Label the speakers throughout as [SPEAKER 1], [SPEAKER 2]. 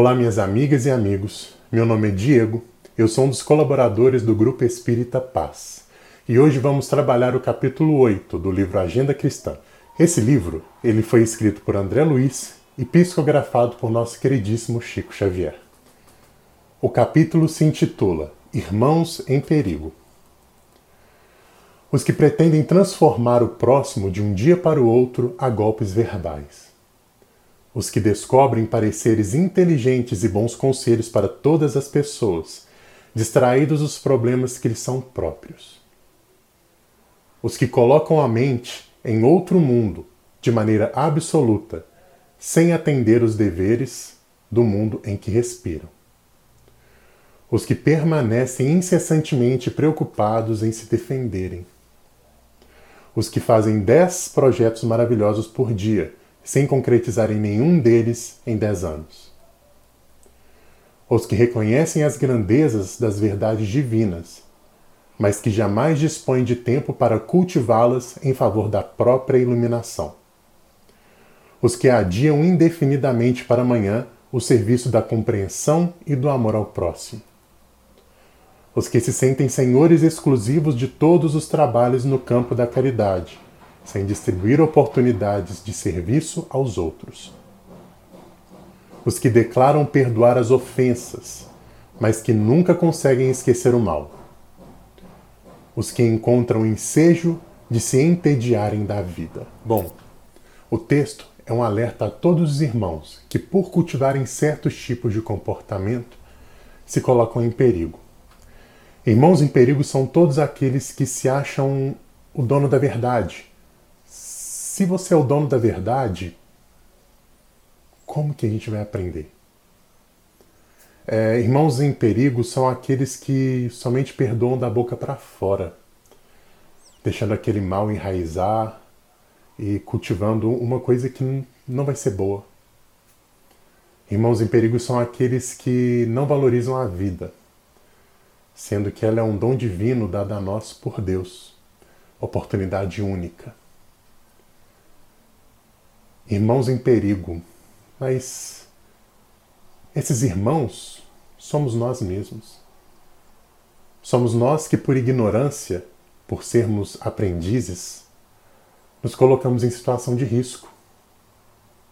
[SPEAKER 1] Olá, minhas amigas e amigos. Meu nome é Diego, eu sou um dos colaboradores do Grupo Espírita Paz. E hoje vamos trabalhar o capítulo 8 do livro Agenda Cristã. Esse livro, ele foi escrito por André Luiz e psicografado por nosso queridíssimo Chico Xavier. O capítulo se intitula Irmãos em Perigo. Os que pretendem transformar o próximo de um dia para o outro a golpes verbais os que descobrem pareceres inteligentes e bons conselhos para todas as pessoas, distraídos dos problemas que lhes são próprios. Os que colocam a mente em outro mundo de maneira absoluta, sem atender os deveres do mundo em que respiram. Os que permanecem incessantemente preocupados em se defenderem. Os que fazem dez projetos maravilhosos por dia sem concretizarem nenhum deles em dez anos. Os que reconhecem as grandezas das verdades divinas, mas que jamais dispõem de tempo para cultivá-las em favor da própria iluminação. Os que adiam indefinidamente para amanhã o serviço da compreensão e do amor ao próximo. Os que se sentem senhores exclusivos de todos os trabalhos no campo da caridade sem distribuir oportunidades de serviço aos outros. Os que declaram perdoar as ofensas, mas que nunca conseguem esquecer o mal. Os que encontram ensejo de se entediarem da vida. Bom, o texto é um alerta a todos os irmãos que, por cultivarem certos tipos de comportamento, se colocam em perigo. Irmãos em perigo são todos aqueles que se acham o dono da verdade, se você é o dono da verdade, como que a gente vai aprender? É, irmãos em perigo são aqueles que somente perdoam da boca para fora, deixando aquele mal enraizar e cultivando uma coisa que não vai ser boa. Irmãos em perigo são aqueles que não valorizam a vida, sendo que ela é um dom divino dado a nós por Deus, oportunidade única irmãos em perigo, mas esses irmãos somos nós mesmos. Somos nós que, por ignorância, por sermos aprendizes, nos colocamos em situação de risco,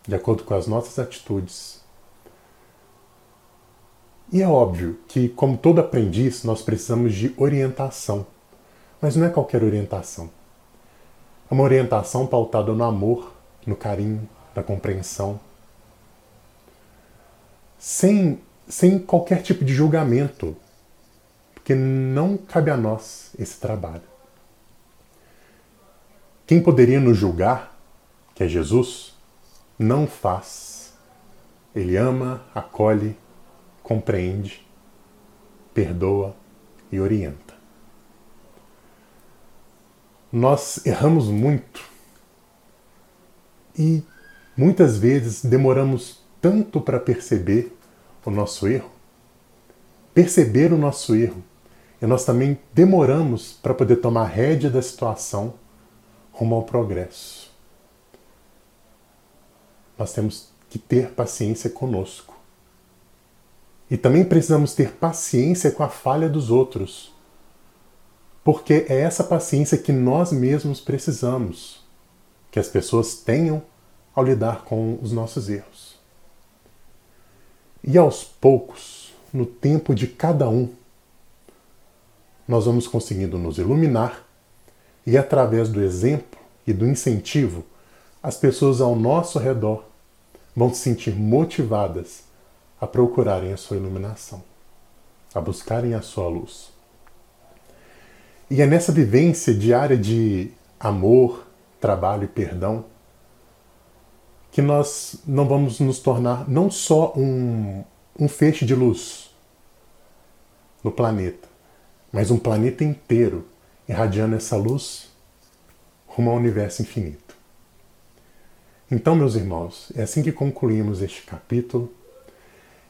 [SPEAKER 1] de acordo com as nossas atitudes. E é óbvio que, como todo aprendiz, nós precisamos de orientação. Mas não é qualquer orientação. É uma orientação pautada no amor, no carinho, na compreensão, sem, sem qualquer tipo de julgamento, porque não cabe a nós esse trabalho. Quem poderia nos julgar, que é Jesus, não faz. Ele ama, acolhe, compreende, perdoa e orienta. Nós erramos muito e muitas vezes demoramos tanto para perceber o nosso erro, perceber o nosso erro, e nós também demoramos para poder tomar rédea da situação rumo ao progresso. Nós temos que ter paciência conosco. E também precisamos ter paciência com a falha dos outros. Porque é essa paciência que nós mesmos precisamos que as pessoas tenham ao lidar com os nossos erros. E aos poucos, no tempo de cada um, nós vamos conseguindo nos iluminar e, através do exemplo e do incentivo, as pessoas ao nosso redor vão se sentir motivadas a procurarem a sua iluminação, a buscarem a sua luz. E é nessa vivência diária de amor, trabalho e perdão, que nós não vamos nos tornar não só um, um feixe de luz no planeta, mas um planeta inteiro irradiando essa luz rumo ao universo infinito. Então, meus irmãos, é assim que concluímos este capítulo.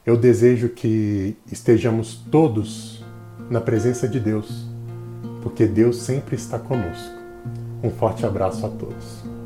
[SPEAKER 1] Eu desejo que estejamos todos na presença de Deus, porque Deus sempre está conosco. Um forte abraço a todos.